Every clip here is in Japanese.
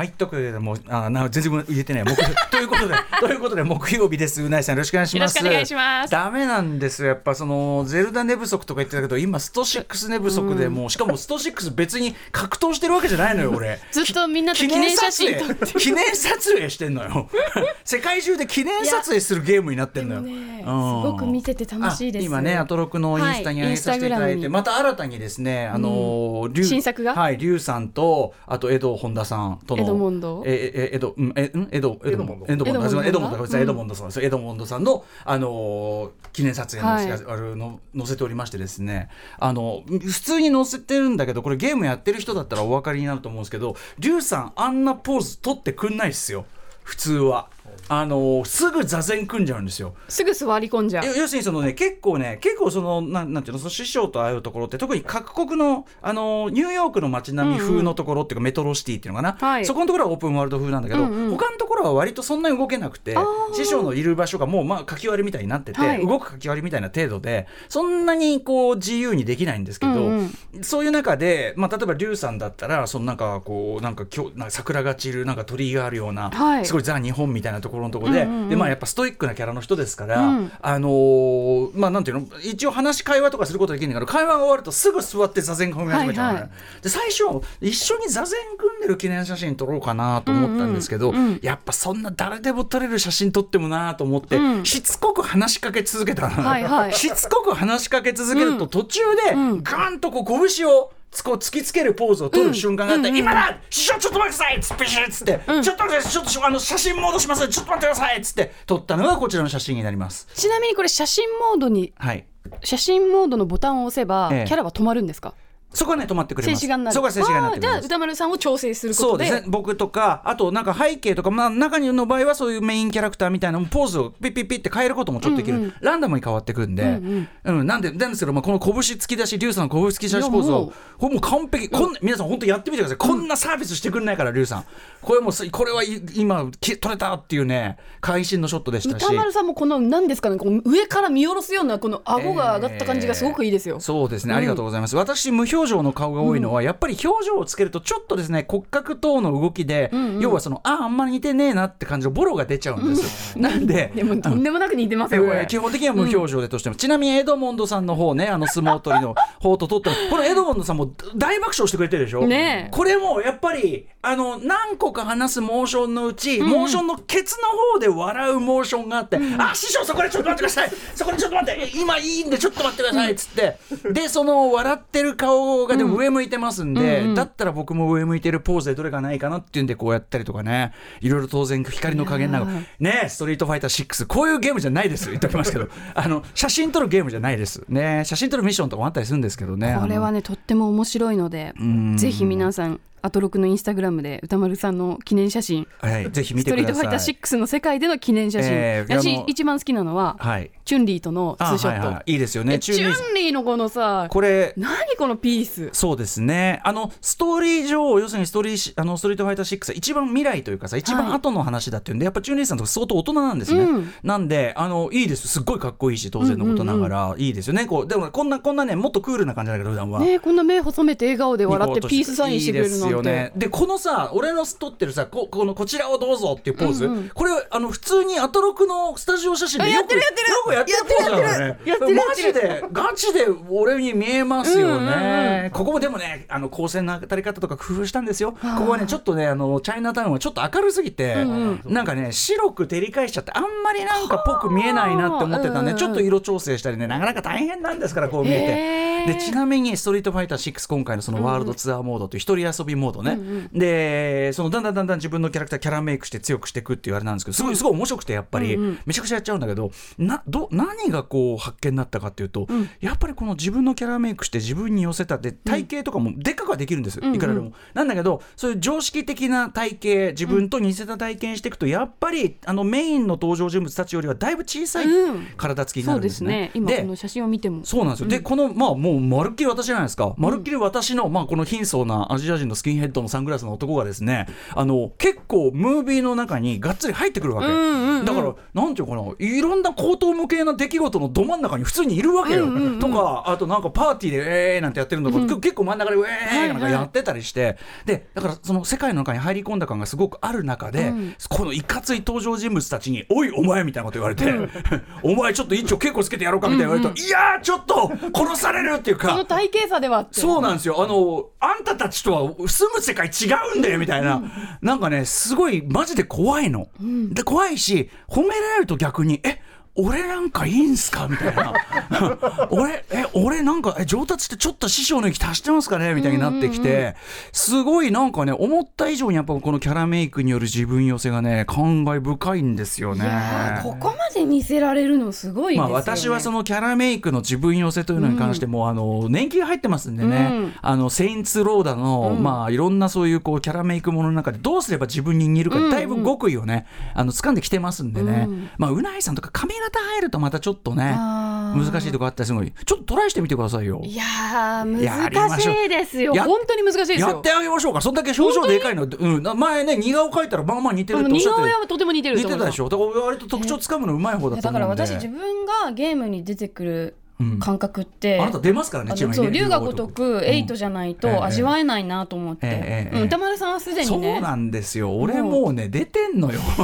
入っとくもうあな全然言えてない。木ということでということで木曜日です。うないさんよろしくお願いします。よろしくお願いしますダメなんです。よやっぱそのゼルダ寝不足とか言ってたけど今スト6寝不足でもうしかも スト6別に格闘してるわけじゃないのよ俺。ずっとみんなと記念写真撮って。記念撮影してんのよ。世界中で記念撮影するゲームになってんのよ、ねうん。すごく見てて楽しいです。あ今ねアトロクのインスタにはい上げさせていただいて、インスタグラムにまた新たにですねあのーリュウ新作がはいリュウさんとあと江戸本田さんとのエドモンド？えええ江戸うんえうん江戸江戸モンド。江戸モンド。エドモンドエドモンド。さいエドモンドさんです。エドモンドさんのあのー記念撮影の、はい。あるの載せておりましてですね。あの普通に載せてるんだけどこれゲームやってる人だったらお分かりになると思うんですけどリュウさんあんなポーズ取ってくんないっすよ。普通は。あのすぐ座禅組んじゃうんですよ。すぐ座り込んじゃう。要要するにそのね結構ね結構そのなんなんていうのその師匠と会うところって特に各国のあのニューヨークの街並み風のところっていうか、メトロシティっていうのかな、はい。そこのところはオープンワールド風なんだけど、うんうん。他のところは割とそんなに動けなくてー。師匠のいる場所がもうまあかき割りみたいになってて、はい。動くかき割りみたいな程度でそんなにこう自由にできないんですけど、うんそういう中で、まあ、例えば龍さんだったらそのなんかこうなんかきょなんか桜が散るなんか鳥居があるような、はい。すごいザ日本みたいなところのところで,、うんうんうん。でまあやっぱストイックなキャラの人ですから、うん。あのーまあなんていうの一応話し会話とかすることできるんだけど会話が終わるとすぐ座って座禅組み始めちゃうのね、はいはい。で最初一緒に座禅組んでる記念写真撮ろうかなと思ったんですけど、うんうん。うんやっぱそんな誰でも撮れる写真撮ってもなと思って、うん。しつこく話しかけ続けたの、はいはい。しつこく話しかけ続けると途中でうん。ガンとこう拳をつこう突きつけるポーズを取る瞬間があって、うんうん今だ！師匠ちょっと待ってください！っつってピシッつって、うん。ちょっと待ってちょっとあの写真戻します！ちょっと待ってください！っつって撮ったのがこちらの写真になります。ちなみにこれ写真モードにはい。写真モードのボタンを押せば、ええ。キャラは止まるんですか？そこはね止まってくれます。静止画になる。そこは静止画になってくれます。じゃあ歌丸さんを調整することで。そうですね。僕とかあとなんか背景とか、まあ、中にの場合はそういうメインキャラクターみたいなポーズをピッピッピッって変えることもちょっとできる、うんうん。ランダムに変わってくんで、うんうん。なんでなんですけど、まあ、この拳突き出し龍さんの拳突き出しポーズをこれもう完璧、こんな皆さん本当やってみてください、こんなサービスしてくんないから龍さん。これもこれはい今き撮れたっていうね会心のショットでしたし。歌丸さんもこの何ですかねこう上から見下ろすようなこの顎が上がった感じがすごくいいですよ、えーそうですね、うんありがとうございます。私無表情の顔が多いのは、やっぱり表情をつけるとちょっとですね骨格等の動きで、んうん。要はそのああんまり似てねえなって感じのボロが出ちゃうんですよ、なんででもとんでもなく似てますよ基本的には無表情でとしても、ちなみにエドモンドさんの方ねあの相撲取りの 方と取ったのこのエドモンドさんも大爆笑してくれてるでしょ？ねえ。これもやっぱりあの何個か話すモーションのうち、モーションのケツの方で笑うモーションがあって、あ師匠そこでちょっと待ってください。そこでちょっと待って今いいんでちょっと待ってくださいっつって、でその笑ってる顔がでも上向いてますんで、うんうん。だったら僕も上向いてるポーズでどれかないかなっていうんでこうやったりとかね。いろいろ当然光の加減なんか。いやねストリートファイター6こういうゲームじゃないです言っておきますけど。あの写真撮るゲームじゃないです。ね写真撮るミッションとかもあったりするんですけどね。これはねとっても面白いのでん。ぜひ皆さんアトロクのインスタグラムで歌丸さんの記念写真。はいぜひ見ストリーてください。トファイター6の世界での記念写真、えー私一番好きなのは、はい。チュンリーとのツーショット、あはいはい。いいですよね。えチュンリー。のこのさこれ何このピース？そうですね。あのストーリー上要するにストーリーしあのストリートファイター6は一番未来というかさ一番後の話だっていうんで、やっぱチュンリーさんとか相当大人なんですね、うん。なんであのいいです。すっごいかっこいいし当然のことながら、いいですよね。こうでもこんなこんなねもっとクールな感じだけど普段は。ねこんな目細めて笑顔で笑ってピースサインしてくれるいいですなんてよね。でこのさ俺の撮ってるさここのこちらをどうぞっていうポーズ、うんうんこれあの普通にアトロクのスタジオ写真でよくあやってるやってるよくやってるポーズなのね。やってるやマってるジでガチで俺に見えますよね。うんうんうここもでもねあの光線の当たり方とか工夫したんですよ。ここはねちょっとねあのチャイナタウンはちょっと明るすぎて、うんなんかね白く照り返しちゃってあんまりなんかぽく見えないなって思ってたんで、はあちょっと色調整したりねなかなか大変なんですからこう見えて。でちなみに「ストリートファイター6」今回のそのワールドツアーモードという一人遊びモードね、でそのだんだんだんだん自分のキャラクターキャラメイクして強くしていくっていうあれなんですけどすごいすごい面白くてやっぱり、うんうん。めちゃくちゃやっちゃうんだけどなど何がこう発見になったかっていうと、ん。やっぱりこの自分のキャラメイクして自分に寄せたって体型とかもでっかくはできるんです、うんいくらでも。なんだけどそういう常識的な体型自分と似せた体験していくとやっぱりあのメインの登場人物たちよりはだいぶ小さいうん。体つきにそうでなるんですすね。ね今この写真を見ても。そうなんですよ、でこのまあももうまるっきり私じゃないですか。まるっきり私の、まあ、この貧相なアジア人のスキンヘッドのサングラスの男がですねあの結構ムービーの中にがっつり入ってくるわけ、んうんうん。だからなんていうかないろんな高等無形な出来事のど真ん中に普通にいるわけよ、うんうんうん。とかあとなんかパーティーで「えー」なんてやってるのが、結構真ん中で「えー」なんかやってたりして、でだからその世界の中に入り込んだ感がすごくある中で、このいかつい登場人物たちに「おいお前」みたいなこと言われて「お前ちょっと一丁稽古つけてやろうか」みたいな言われると「いやーちょっと殺される」っていうか。この。体型差ではそうなんですよ。あのあんたたちとは住む世界違うんだよみたいな、なんかねすごいマジで怖いの、で怖いし褒められると逆にえ俺なんかいいんすか？みたいな。俺え俺なんかえ上達ってちょっと師匠の域足してますかね？みたいになってきて、すごいなんかね思った以上にやっぱこのキャラメイクによる自分寄せがね感慨深いんですよね。ここまで見せられるのすごいですよね、まあ、私はそのキャラメイクの自分寄せというのに関しても、あの年季が入ってますんでね、うん。あのセインツローダの、まあいろんなそういうこうキャラメイクものの中でどうすれば自分に似るか、だいぶ極意をね。あの掴んできてますんでね、まあうないさんとか髪型入るとまたちょっとね難しいとこあったりするのに。ちょっとトライしてみてくださいよ。いや難しいですよや本当に難しいですよ。やってあげましょうか。そんだけ表情でかいの、うん、前ね似顔描いたらまあまあ似てるっておっしゃって顔絵はとても似てる似てたでしょ。だから割と特徴つかむのうまい方だとだ思うんで。から私自分がゲームに出てくるうん感覚って、あなた出ますからねそう龍が如くエイトじゃないええと味わえないなと思って、歌丸さんはすでそうにねなんですよ。俺もうね出てんのよ。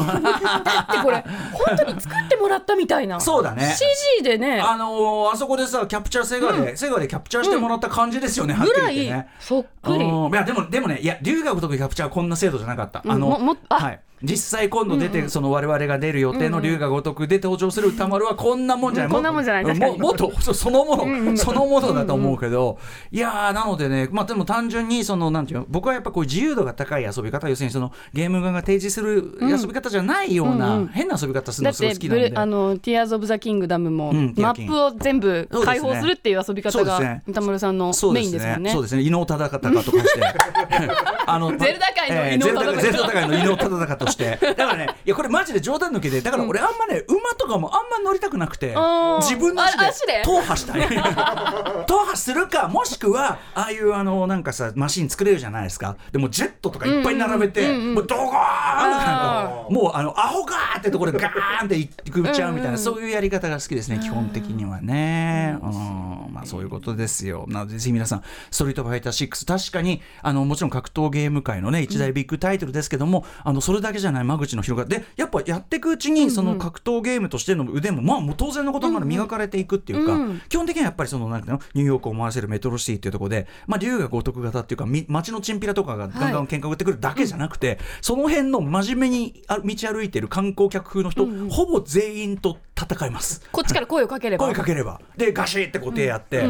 だってこれ本当に作ってもらったみたいな。そうだね。CG でね。あのーあそこでさキャプチャーセガで、セガでキャプチャーしてもらった感じですよね、ぐらい。そっくり。うん。いやでもでもねいや龍が如くキャプチャーはこんな精度じゃなかった、うんあのももあはい実際今度出て、その我々が出る予定の龍が如くで登場する歌丸はこんなもんじゃない、うんこんなもんじゃない。ももっとそ そのもの、そのものだと思うけど、いやーなのでねまあでも単純にそのなんていうの僕はやっぱこう自由度が高い遊び方要するにそのゲーム側が提示する遊び方じゃないような、うんうん。変な遊び方するのすごい好きなんで。あの「ティアーズ・オブ・ザ・キングダム」も、うんマップを全部開放するっていう遊び方が歌丸さんのメインですもんね。そうですね。伊能忠敬とかして。あのゼルダ界の伊能忠敬。ゼルダ界の伊能忠敬として。だからね、いやこれマジで冗談抜きで、だから俺あんまね馬とかもあんま乗りたくなくて自分の足で踏破したい。踏破するかもしくはああいうあのなんかさマシン作れるじゃないですか。でもジェットとかいっぱい並べて、もうドゴーンなんかもうあのアホガーってところでガーンっていくっちゃうみたいなそういうやり方が好きですね基本的にはね。うんまあそういうことですよ。なのでぜひ皆さんストリートファイター6確かにあのもちろん格闘ゲーム界のね一大ビッグタイトルですけども、あのそれだけじゃない間口の広がり。でやっぱやっていくうちにその格闘ゲームとしての腕もまあもう当然のことながら磨かれていくっていうか、うん基本的にはやっぱりそのなんていうのニューヨークを思わせるメトロシティっていうところでまあ龍が如く型っていうかみ街のチンピラとかがガンガン喧嘩を打ってくるだけじゃなくて、その辺の真面目にあ道歩いてる観光客風の人、ほぼ全員と戦います。こっちから声をかければ。声かければ。でガシッてこう手やって、で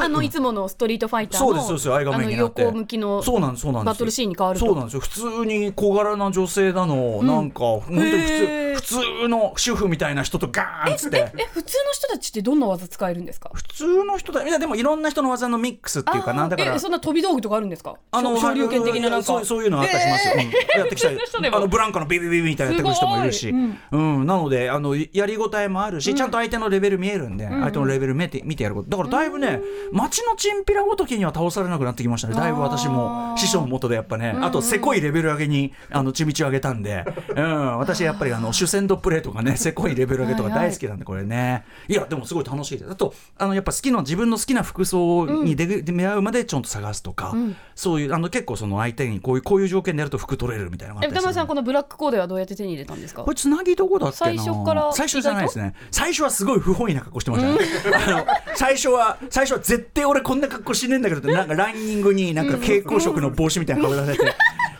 あのいつものストリートファイターのそうですそうですあの横向きのそうなんですそうなんです。バトルシーンに変わると。そうなんですよ。普通に小柄な女性なの、なんか本当に普通普通の主婦みたいな人とガーンっつって。え普通の人たちってどんな技使えるんですか？普通の人だいやでもいろんな人の技のミックスっていうかな。だからえそんな飛び道具とかあるんですか？あの昇竜拳的ななんか。そういうのあったりします。よ、うん。やってきたり。あのブランコのビビビビみたいなやってくる人もいるし。うん。なのであのやりごたえもあるし、ちゃんと相手のレベル見えるんで、相手のレベル見て見てやること。だからだいぶね、街のチンピラごときには倒されなくなってきましたね。だいぶ私も師匠のもとでやっぱね、あとせこいレベル上げにあのちみち上げたんで、うん、私やっぱりあの主戦度プレーとかねせこいレベル上げとか大好きなんでこれね。いやでもすごい楽しいです。あとあのやっぱ好きな自分の好きな服装に出,、出会うまでちょんと探すとか、そういうあの結構その相手にこういうこういう条件でやると服取れるみたいな歌丸さんこのブラックコーデはどうやって手に入れたんですか？これつなぎどこだっけな？最初から？最初じゃないですね。最初はすごい不本意な格好してましたね、あの最初は最初は絶対俺こんな格好しねえんだけどってなんかランニングになんか蛍光色の帽子みたいな顔出されて。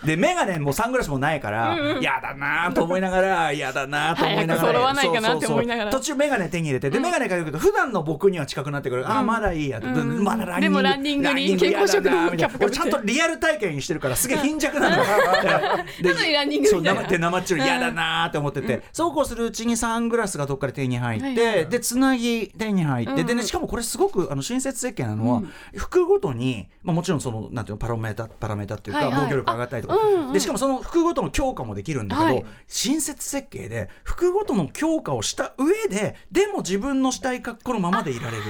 で眼鏡もサングラスもないから嫌だなと思いながら嫌だなと思いながら。揃わないかなって思いながら。途中眼鏡手に入れてで眼鏡かけると普段の僕には近くなってくる。ああまだいいやまだランニングでもランニングにランニング嫌だな蛍光色のみたいな。キャップ俺ちゃんとリアル体験してるからすげえ貧弱なの。でなのにランニング生で生っちょり嫌だなーって思ってて、そうこうするうちにサングラスがどっかで手に入って、でつなぎ手に入って、でねしかもこれすごくあの親切設計なのは、服ごとに、まあ、もちろんそのなんていうのパラメータパラメータっていうか、防御力上がったりとか、あうんうん。でしかもその服ごとの強化もできるんだけど、はい。親切設計で服ごとの強化をした上ででも自分のしたい格好のままでいられる。っ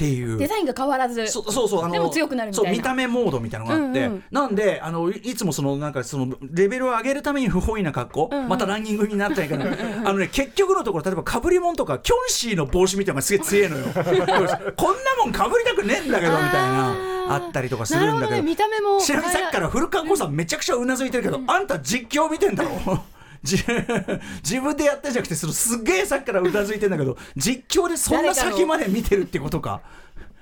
っていう。デザインが変わらず。そうそうそうあのでも強くなるみたいな。そう見た目モードみたいなのがあって、うんうん。なんであのいいつもそのなんかそのレベルを上げるために不本意な格好、うんうん。またランニングになったりからあのね結局のところ例えばかぶり物とかキョンシーの帽子みたいなのがすげえ強えのよ。こんなもんかぶりたくねえんだけどみたいなあったりとかすなるんだけど見た目もちなみにさっきから古川光さんめちゃくちゃうなずいてるけど、あんた実況見てんだろ？じ 自分でやってんじゃなくてそのすっげえさっきからうなずいてんだけど実況でそんな先まで見てるってことか。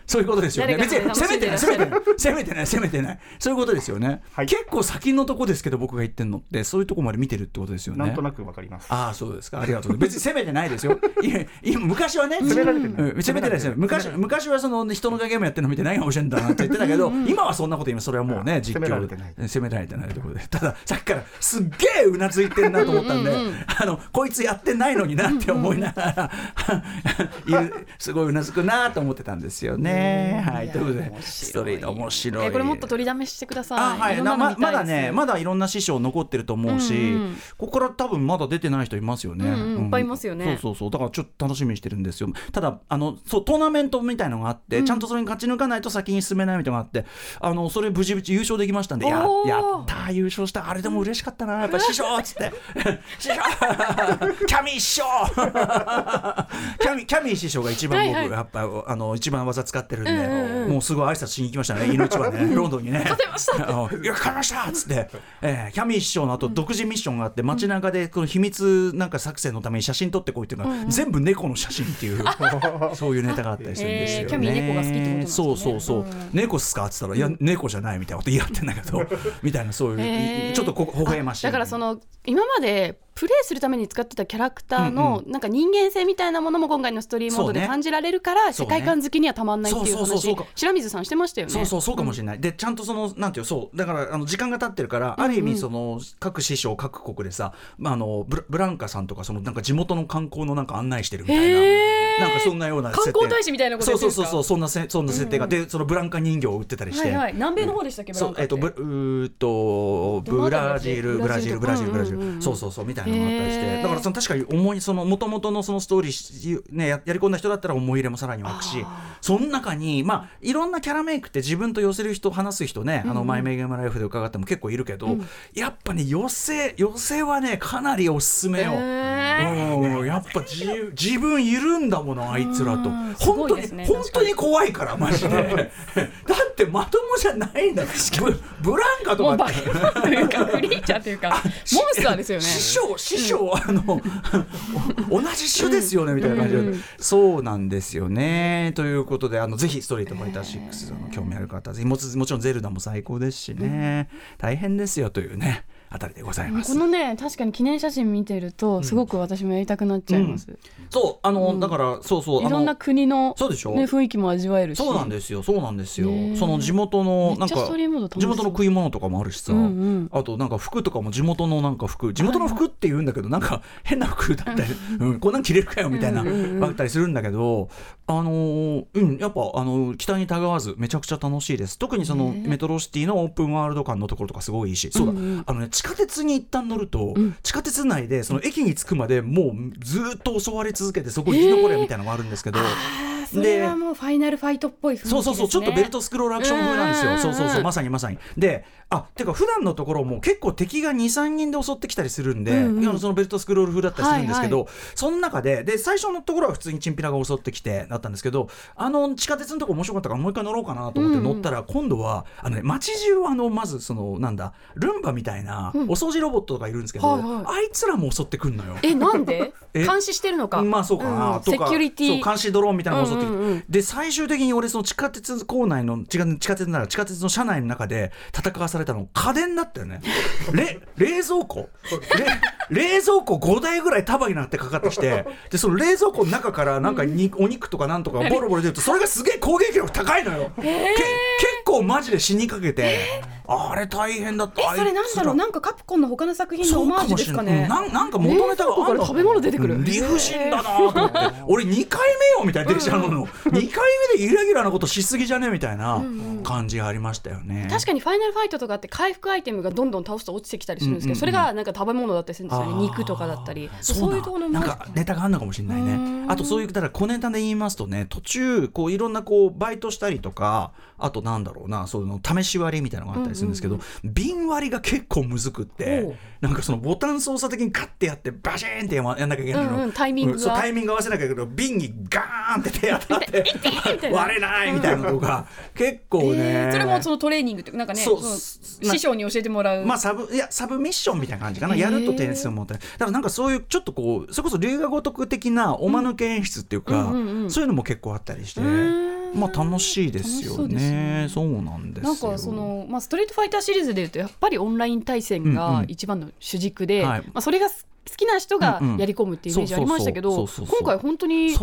そういうことですよね。別に責めてない、責めてない、責めてない、責めてない。そういうことですよね。はい結構先のとこですけど、僕が言ってんのって、そういうとこまで見てるってことですよね。なんとなくわかります。ああ、そうですか。ありがとうございます。別に責めてないですよ。いや、今昔はね、責められてないうん責めてないですよ。昔、昔はその人のゲームやってるの見て何が面白いんだなって言ってたけど、今はそんなこと言います。それはもうね、実況責められてない責められてないところで。ただ、さっきからすっげえうなずいてんなと思ったんで、あの、こいつやってないのになって思いながら、すごいうなずくなと思ってたんですよね。はい。ということで、ストリート面白い。えこれもっと取りだめしてください。あはいままだねまだいろんな師匠残ってると思うし、うんうんここから多分まだ出てない人いますよね、うんうんいっぱいいますよね。そうそうそう。だからちょっと楽しみにしてるんですよ。ただあのそうトーナメントみたいのがあって、ちゃんとそれに勝ち抜かないと先に進めないみたいなのがあってあのそれ無事無事優勝できましたんでややったー優勝した。あれでも嬉しかったな。やっぱ 師匠っつって。師匠。キャミー師匠。キャミキャミー師匠が一番僕、はいはい。やっぱあの一番技使ってるんで、うんうんうん。もうすごい挨拶しに行きましたね。犬一番ねロンドンにね。勝てましたいや勝ちましたっつって、えーキャミー師匠の後独自ミッションがあって街中でこの秘密なんか作戦のために写真撮ってこいっていうのが、全部猫の写真っていう そういうネタがあったりするんですよね。へーキャミー猫が好きってことね。そうそうそう、猫っすかっつったら、いや猫じゃないみたいなこと言い合ってんだけどみたいなそういう、へーちょっとこ微笑ましい。だからその今までプレイするために使ってたキャラクターのなんか人間性みたいなものも今回のストーリーモードで感じられるから世界観好きにはたまんないっていう話。白水さんしてましたよね。そうそうそうかもしれない、でちゃんとそのなんていうそう。だからあの時間が経ってるから、ある意味その各師匠各国でさ、まあ、あのブランカさんとかそのなんか地元の観光のなんか案内してるみたいななんかそんなような観光大使みたいなことそうそうそうそうそんなせそんな設定が、でそのブランカ人形を売ってたりして、はいはい。南米の方でしたっけブランカえっとブうとブラジルブラジルブラジルブラジル、うんうんうん。そうそうそうみたいなのがあったりして、だからその確かに思いその元々のそのストーリーねややり込んだ人だったら思い入れもさらに湧くしその中にまあいろんなキャラメイクって自分と寄せる人話す人ね、あのマイメイゲームライフで伺っても結構いるけど、やっぱね寄せ寄せはねかなりおすすめよ。へうんやっぱ自自分いるんだものあいつらと。本当に、ね本当に怖いからマジで。だってまともじゃないんだブブランカとか。もうバケモンというかクリーチャーというか。モンスターですよね。師匠師匠、あの 同じ種ですよねみたいな感じで、そうなんですよね。ということであのぜひストリートファイター6あの興味ある方はぜひもちもちろんゼルダも最高ですしね、大変ですよというねあたりでございます。このね確かに記念写真見てるとすごく私もやりたくなっちゃいます、そうあの、だからそうそういろんな国の、そうでしょ？ね、雰囲気も味わえるし。そうなんですよ。そうなんですよ。その地元のなんか地元の食い物とかもあるしさ、うんうん。あとなんか服とかも地元のなんか服地元の服って言うんだけどなんか変な服だったり、うん、こんなん着れるかよみたいな、あったりするんだけどあのーうんやっぱあの期待にたがわずめちゃくちゃ楽しいです。特にそのメトロシティのオープンワールド感のところとかすごいいいし。そうだ、あのね地下鉄に一旦乗ると、地下鉄内でその駅に着くまでもうずーっと襲われ続けてそこに生き残れみたいなのがあるんですけど、あーそれはもうファイナルファイトっぽい雰囲気ですね。そうそうそうちょっとベルトスクロールアクション風なんですよ、うんうんうん。そうそうそうまさにまさに。であてか普段のところも結構敵が23人で襲ってきたりするんで、うんうん。そのベルトスクロール風だったりするんですけど、はいその中でで最初のところは普通にチンピラが襲ってきてだったんですけどあの地下鉄のとこ面白かったからもう一回乗ろうかなと思って乗ったら、今度はあの、ね、街中あのまずそのなんだルンバみたいなお掃除ロボットとかいるんですけど、はいはい。あいつらも襲ってくんのよ。えなんで？え？監視してるのか。まあそうかな、うん。とかセキュリティ。そう監視ドローンみたいなのが襲っうんうんうん。で最終的に俺その地下鉄構内の地下地下鉄なら地下鉄の車内の中で戦わされたの家電だったよね。れ冷蔵庫？れ冷蔵庫5台ぐらい束になってかかってきてでその冷蔵庫の中からなんかに、お肉とかなんとかボロボロ出るとそれがすげえ攻撃力高いのよ、け結構マジで死にかけてあれ大変だった。えそれなんだろう？なんかカプコンの他の作品のオマージュですかね？なんなんか元ネタがある食べ物出てくる。うん理不尽だなと思って。俺2回目よみたいな電車乗るの。2回目でイレギュラーなことしすぎじゃねみたいな感じがありましたよね。確かにファイナルファイトとかって回復アイテムがどんどん倒すと落ちてきたりするんですけど、うんうん。うんそれがなんか食べ物だったりするんですよね。肉とかだったり。そういうところのなんかネタがあるのかもしれないね。あとそういうだから小ネタで言いますとね途中こういろんなこうバイトしたりとかあとなんだろうなその試し割りみたいなのがあったりするんですけど、瓶割りが結構むずくっおてう。なんかそのボタン操作的にカッてやってバシーンってやんなきゃいけないの、タイミングタイミング合わせなきゃいけないけど瓶にガーンって手当たって 割れないみたいなのとか結構ね、えーそれもそのトレーニングってなんかね師匠に教えてもらう、まあサブいやサブミッションみたいな感じかな、やると点数を持ってだからなんかそういうちょっとこうそれこそ龍が如く的なおまぬけ演出っていうか、そういうのも結構あったりして、まあ楽しいですよ楽しそうねね。そうなんですよ。なんかその、まあ、ストリートファイターシリーズでいうとやっぱりオンライン対戦うんがうん。一番の主軸で、はい。まあ、それが好きな人がやり込むっていうイメージありましたけど今回本当に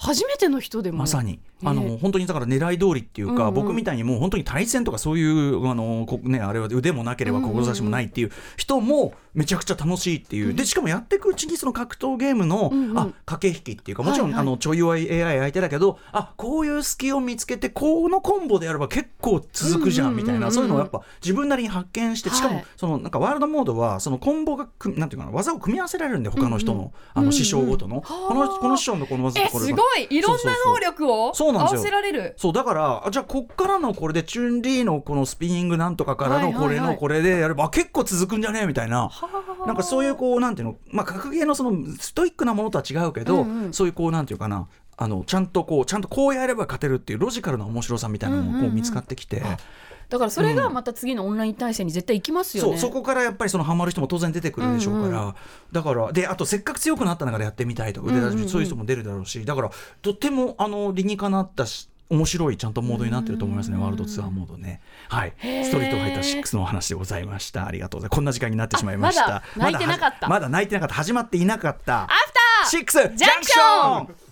初めての人でも。まさに、ねあの本当にだから狙い通りっていうか、うんうん。僕みたいにもう本当に対戦とかそういうあのこねあれは腕もなければ志もないっていう人もめちゃくちゃ楽しいっていう、でしかもやっていくうちにその格闘ゲームの、うんうん。あ駆け引きっていうかもちろん、はいはい。あのちょい弱い AI 相手だけどあこういう隙を見つけてこのコンボでやれば結構続くじゃんみたいな、うんうんうん。うんそういうのをやっぱ自分なりに発見してしかも、はい。そのなんかワールドモードはそのコンボがくなんていうかな技を組み合わせられるんで他の人の,、あの師匠ごとの、このこの師匠のこの技えとこれが。すごいいろんな能力を合わせられる。そうだからあじゃあこっからのこれでチュンリーのこのスピニングなんとかからのこれのこれでやれば、あ結構続くんじゃね？えみたいな。なんかそういうこうなんていうの？まあ格ゲーのそのストイックなものとは違うけど、うんうん。そういうこうなんていうかな。あのちゃんとこうちゃんとこうやれば勝てるっていうロジカルな面白さみたいなのもこう見つかってきて。だからそれがまた次のオンライン対戦に絶対行きますよね、そうそこからやっぱりそのハマる人も当然出てくるでしょうから、うんだからであとせっかく強くなった中でやってみたいとか、でうんうんうんそういう人も出るだろうしだからとってもあの理にかなったし面白いちゃんとモードになってると思いますね、ワールドツアーモードね。はい、ストリートファイター6のお話でございました。ありがとうございます。こんな時間になってしまいました。あまだ泣いてなかったまだ泣いてなかった。始まっていなかった。アフター6ジャンクション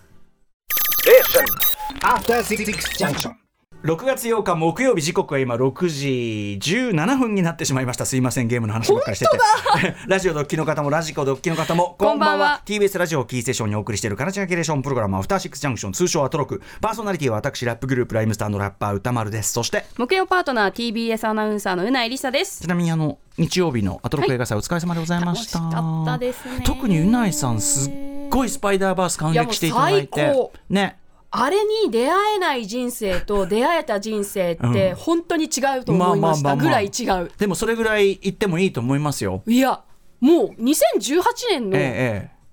After Six Junction. 6月8日木曜日時刻は今6時17分になってしまいました。すいませんゲームの話ばっかりしてて。ラジオドッキの方もラジコドッキの方もこんばんは。こんばんは。TBS ラジオキーステーションにお送りしているカラチャーキュレーションプログラムアフターシックスジャンクション通称アトロク。パーソナリティは私ラップグループライムスターのラッパー歌丸です。そして木曜パートナー TBS アナウンサーのうないりさです。ちなみにあの日曜日のアトロク映画祭お疲れ様でございました、楽しかったですね。特にうないさんすっごいスパイダーバース感激していただいて。ねあれに出会えない人生と出会えた人生って本当に違うと思いましたぐらい違う。でもそれぐらい言ってもいいと思いますよ。いやもう2018年の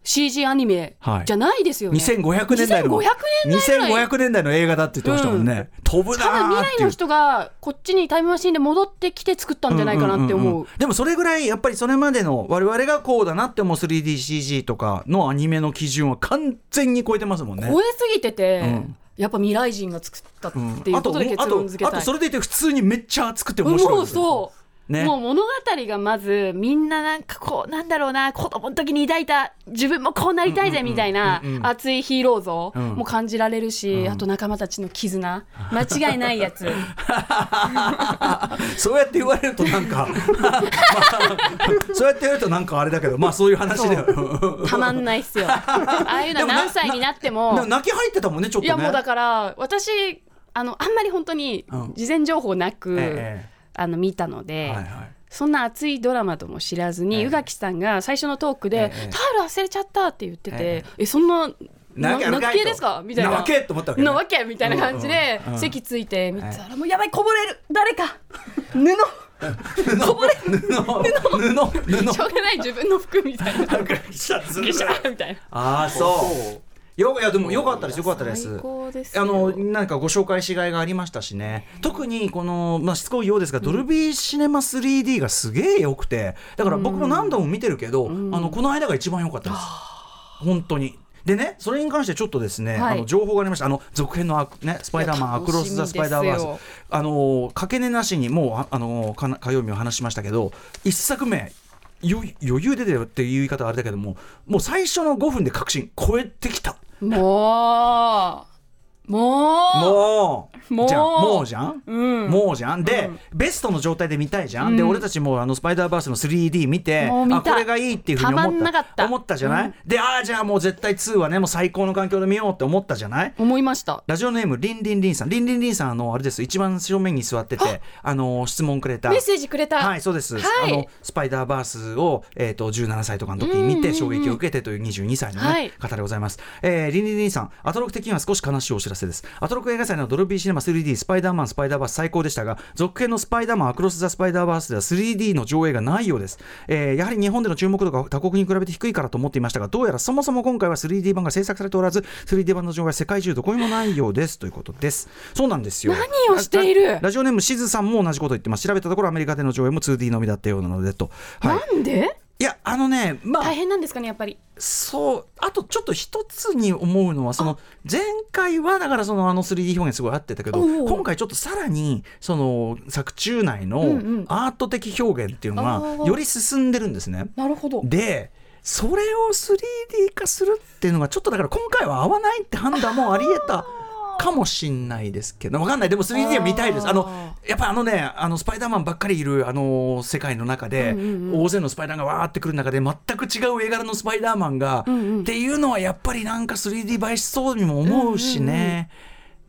CG アニメはい。じゃないですよね、2500年代の。2500年代ぐらい2500年代の映画だって言ってましたもんね、飛ぶな多分ーっていう。未来の人がこっちにタイムマシンで戻ってきて作ったんじゃないかなって思う,、んんんん。でもそれぐらいやっぱりそれまでの我々がこうだなって思う 3DCG とかのアニメの基準は完全に超えてますもんね。超えすぎてて、うん。やっぱ未来人が作ったっていうあことで結論付けたい、あとあとそれでいて普通にめっちゃ熱くて面白いもうですよそう、ね。もう物語がまずみんななんかこうなんだろうな子供の時に抱いた自分もこうなりたいぜみたいなうんうんうんうん熱いヒーロー像うん。も感じられるし、うん。あと仲間たちの絆。間違いないやつ。そうやって言われるとなんか、まあそうやって言われるとなんかあれだけどまあそういう話だよ。たまんないっすよ。ああいうのは何歳になってでもも泣き入ってたもんねちょっとね。いやもうだから私あのあんまり本当にうん。事前情報なく、えあの見たのえで、はいはい。そんな熱いドラマとも知らずに、ええ。宇垣さんが最初のトークで「ええ。タオル忘れちゃった」って言っててえ「え。そんななわけですか?」みたいな。なわけと思ったわけね。なわけみたいな感じでうんうんうん席ついて見たらもうやばいこぼれる。誰か。布。布。布。布。しょうがない自分の服みたいな。なんかシャツギシャーみたいな。ああそうよいやでもよかったですよかったです。あのなんかご紹介しがいがありましたしね。特にこの、まあ、しつこいようですが、ドルビーシネマ 3D がすげえ良くてだから僕も何度も見てるけど、あのこの間が一番良かったです。本当に。でね、それに関してちょっとですね、はい。あの情報がありました。あの続編のあね、スパイダーマンアクロスザスパイダーバース。あのかけねなしにもうああの火曜日も話しましたけど、一作目。よ余裕出てるっていう言い方はあれだけどももう最初の5分で確信超えてきたもうもう。もう。もうじゃん。もう。じゃん、うん。もうじゃん。で、ベストの状態で見たいじゃん、で俺たちもあのスパイダーバースの 3D 見てあこれがいいっていうふうに思った。思ったじゃない、でああじゃあもう絶対2はねもう最高の環境で見ようって思ったじゃない？思いました。ラジオネームリンリンリンさん。リンリンリンさんあのあれです。一番正面に座っててあの質問くれた。メッセージくれた。はいそうです、はい。あのスパイダーバースを、えー、と17歳とかの時に見て衝撃を受けてという22歳の、ねはい。方でございます、えー、リンリンリンさんアトロク的には少し悲しいお知らせです。アトロク映画祭のドルビーシネマ 3D スパイダーマンスパイダーバース最高でしたが続編のスパイダーマンアクロス・ザ・スパイダーバースでは 3D の上映がないようです、えーやはり日本での注目度が他国に比べて低いからと思っていましたがどうやらそもそも今回は 3D 版が制作されておらず 3D 版の上映は世界中どこにもないようです。ということです。そうなんですよ。何をしている？ララジオネームしずさんも同じこと言ってます。調べたところアメリカでの上映も 2D のみだったようなのでと、はい、なんで？いやあのねまあ大変なんですかねやっぱり。そうあとちょっと一つに思うのはその前回はだからそのあの 3D 表現すごい合ってたけど今回ちょっとさらにその作中内のんアート的表現っていうのがより進んでるんですね。なるほど。でそれを 3D 化するっていうのがちょっとだから今回は合わないって判断もありえたかもしんないですけどわかんない。でも 3D は見たいです。あのやっぱあのねあのスパイダーマンばっかりいるあの世界の中で、うんうんうん。大勢のスパイダーがわーってくる中で全く違う絵柄のスパイダーマンが、んうん。っていうのはやっぱりなんか 3D 映えしそうにも思うしね、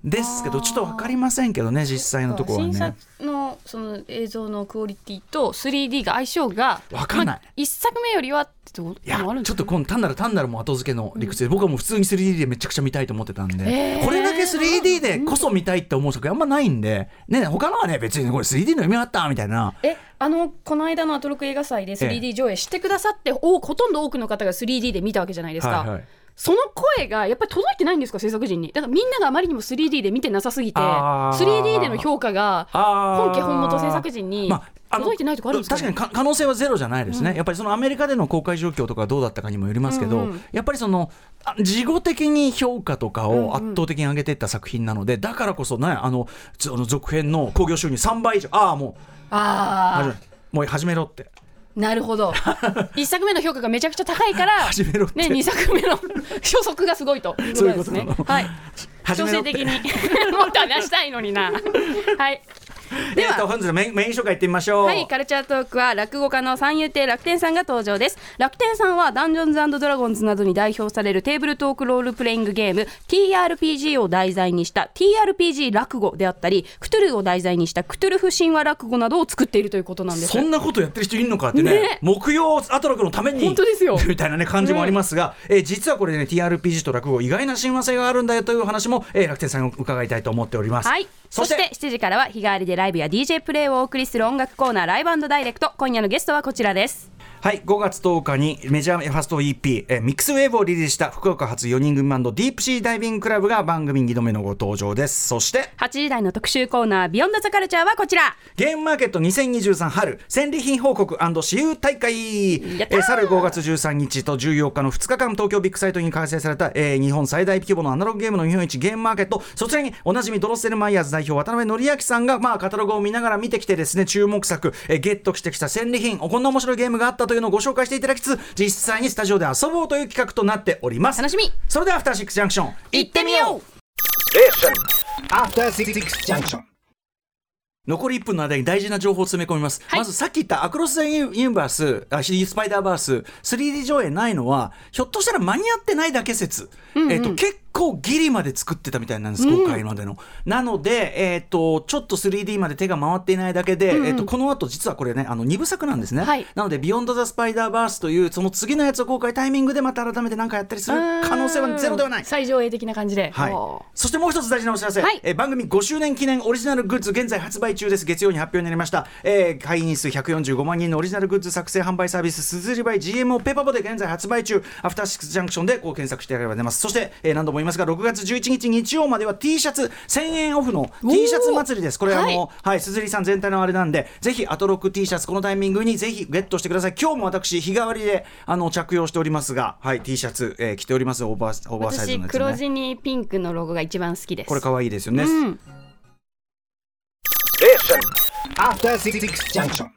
ですけどちょっと分かりませんけどね実際のところは審査ね。のその映像のクオリティと 3D が相性がわかんない。まあ一作目よりはってこといやもあるんですかちょっと今単なる単なるもう後付けの理屈で、僕はもう普通に 3D でめちゃくちゃ見たいと思ってたんで、へー。これだけ 3D でこそ見たいって思う作品あんまないんで、ね、他のはね別にこれ 3D の意味あったみたいな。えあのこの間のアトロク映画祭でえ 3D 上映してくださって、おほとんど多くの方が 3D で見たわけじゃないですか、はいはいその声がやっぱり届いてないんですか制作陣に。だからみんながあまりにも 3D で見てなさすぎてあー。3D での評価が本家本元制作陣に届いてないとこあるんですか,、確かにか可能性はゼロじゃないですね、やっぱりそのアメリカでの公開状況とかどうだったかにもよりますけど、うんうんやっぱりそのあ事後的に評価とかを圧倒的に上げていった作品なので、だからこそねあのその続編の興行収入3倍以上。ああもう。あ始めもう始めろって。あなるほど 一作目の評価がめちゃくちゃ高いから始めろってね、2作目の 初速がすごいということですね。はい。始めろって強制的に もっと話したいのにな。はい。では。えーと本日のメインメイン紹介いってみましょう。はい、カルチャートークは落語家の三遊亭楽天さんが登場です。楽天さんはダンジョンズドラゴンズなどに代表されるテーブルトークロールプレイングゲーム TRPG を題材にした TRPG 落語であったりクトゥルを題材にしたクトゥルフ神話落語などを作っているということなんです。そんなことやってる人いるのかってね。ね。木曜アトロクのために本当ですよ。みたいなね感じもありますが、えー実はこれね TRPG と落語意外な親和性があるんだよという話も、えー楽天さんに伺いたいと思っております。はいそして7時からは日替わりでライブや DJ プレイをお送りする音楽コーナーライブダイレクト。今夜のゲストはこちらです。はい、5月10日にメジャーファースト EP、えーミックスウェーブをリリースした福岡発4人組バンドディープシーダイビングクラブが番組2度目のご登場です。そして、8時台の特集コーナービヨンドザカルチャーはこちら。ゲームマーケット2023春戦利品報告私有大会。えー去る5月13日と14日の2日間東京ビッグサイトに開催された、えー日本最大規模のアナログゲームの日本一ゲームマーケット。そちらにおなじみドロッセルマイヤーズ代表渡辺則明さんが、まあ、カタログを見ながら見てきてですね注目作、えーゲットしてきた戦利品こんな面白いゲームがあったというのをご紹介していただきつつ実際にスタジオで遊ぼうという企画となっております。楽しみ。それではアフターシックスジャンクション行ってみよう。After Six Junction. 残り1分の間に大事な情報を詰め込みます、はい。まずさっき言ったアクロス・ザ・ユニバースあスパイダーバース 3D 上映ないのはひょっとしたら間に合ってないだけ説、えっと結構ギリまで作ってたみたいなんです今回までの、なので、えっとちょっと 3D まで手が回っていないだけで、えっとこの後実はこれねあの2部作なんですね、はい。なので「 Beyond the Spider-Verse」というその次のやつを公開タイミングでまた改めて何かやったりする可能性はゼロではない。再上映的な感じで、はい。そしてもう一つ大事なお知らせ、はい。えー番組5周年記念オリジナルグッズ現在発売中です。月曜に発表になりました、えー会員数145万人のオリジナルグッズ作成販売サービスすずりバイ GMO ペパボで現在発売中。アフターシックスジャンクションでこう検索していただければ出ます。そして、えー何度も言いますが6月11日日曜までは T シャツ1000円オフの T シャツ祭りです。これあのはい。 SUZURI さん全体のあれなんでぜひアトロック T シャツこのタイミングにぜひゲットしてください。今日も私日替わりであの着用しておりますがはい T シャツ、えー着ております。オーバーオーバーサイズ私のやつ、ね、黒地にピンクのロゴが一番好きです。これ可愛いですよね、うん。After Six Junction.